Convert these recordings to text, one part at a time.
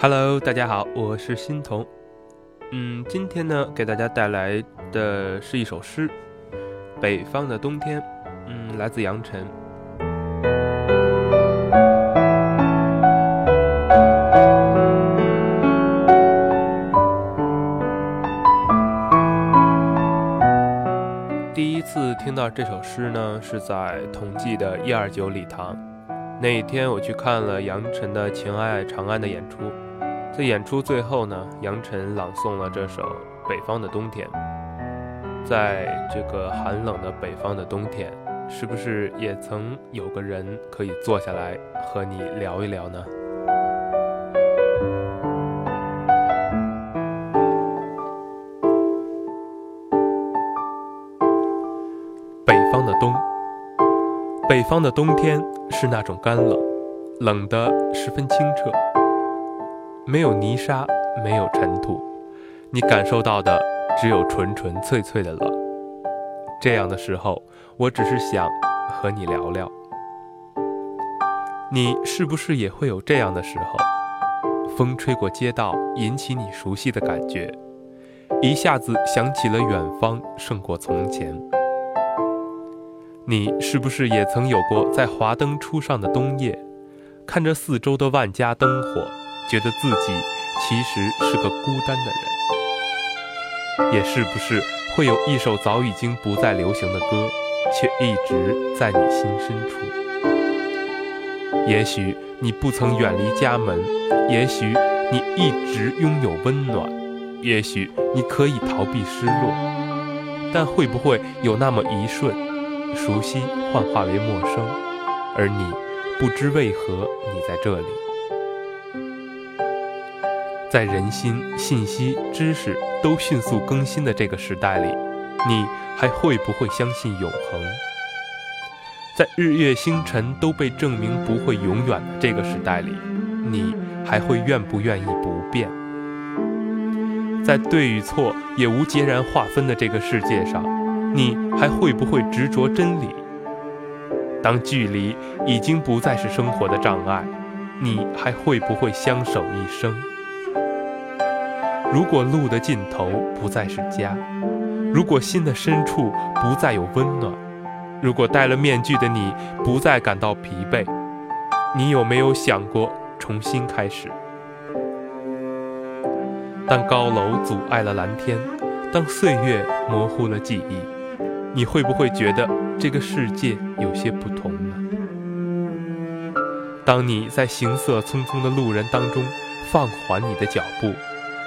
Hello，大家好，我是欣桐。嗯，今天呢，给大家带来的是一首诗，《北方的冬天》。嗯，来自杨晨。第一次听到这首诗呢，是在同济的一二九礼堂。那一天，我去看了杨晨的《情爱长安》的演出。在演出最后呢，杨晨朗诵了这首《北方的冬天》。在这个寒冷的北方的冬天，是不是也曾有个人可以坐下来和你聊一聊呢？北方的冬，北方的冬天是那种干冷，冷得十分清澈，没有泥沙，没有尘土，你感受到的只有纯纯粹粹的冷。这样的时候，我只是想和你聊聊，你是不是也会有这样的时候？风吹过街道，引起你熟悉的感觉，一下子想起了远方胜过从前。你是不是也曾有过在华灯初上的冬夜，看着四周的万家灯火，觉得自己其实是个孤单的人？也是不是会有一首早已经不再流行的歌，却一直在你心深处？也许你不曾远离家门，也许你一直拥有温暖，也许你可以逃避失落，但会不会有那么一瞬？熟悉幻化为陌生，而你不知为何你在这里。在人心、信息、知识都迅速更新的这个时代里，你还会不会相信永恒？在日月星辰都被证明不会永远的这个时代里，你还会愿不愿意不变？在对与错也无截然划分的这个世界上。你还会不会执着真理？当距离已经不再是生活的障碍，你还会不会相守一生？如果路的尽头不再是家，如果心的深处不再有温暖，如果戴了面具的你不再感到疲惫，你有没有想过重新开始？当高楼阻碍了蓝天，当岁月模糊了记忆。你会不会觉得这个世界有些不同呢？当你在行色匆匆的路人当中放缓你的脚步，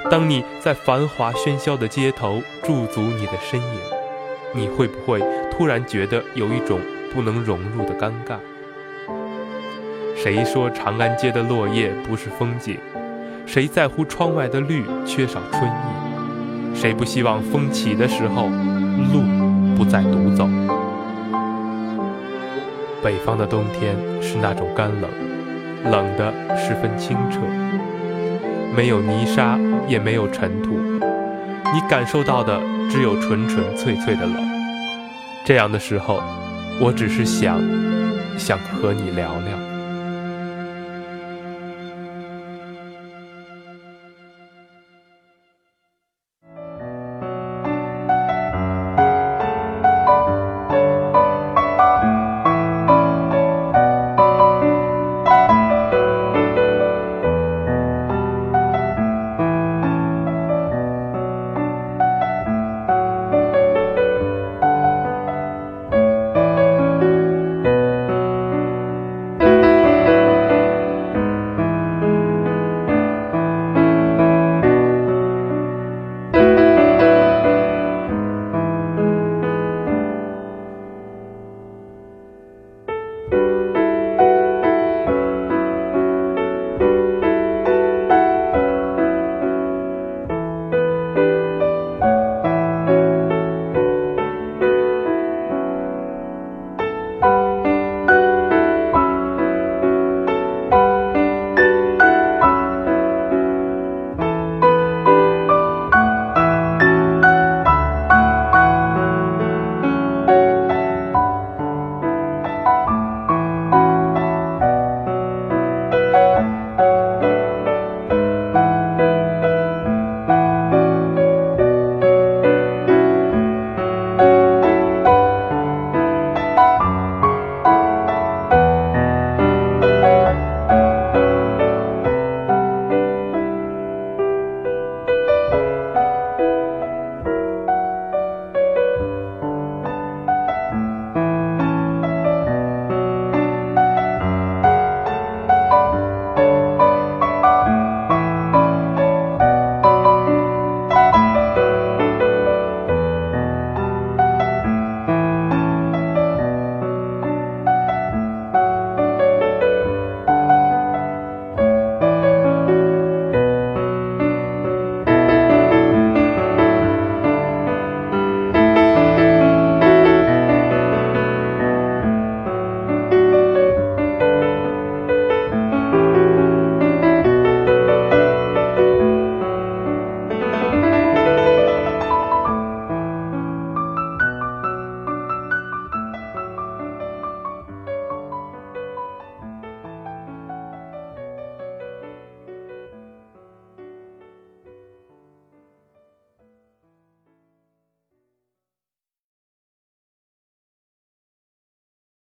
当你在繁华喧嚣的街头驻足你的身影，你会不会突然觉得有一种不能融入的尴尬？谁说长安街的落叶不是风景？谁在乎窗外的绿缺少春意？谁不希望风起的时候路？不再独走。北方的冬天是那种干冷，冷得十分清澈，没有泥沙，也没有尘土，你感受到的只有纯纯粹粹的冷。这样的时候，我只是想，想和你聊聊。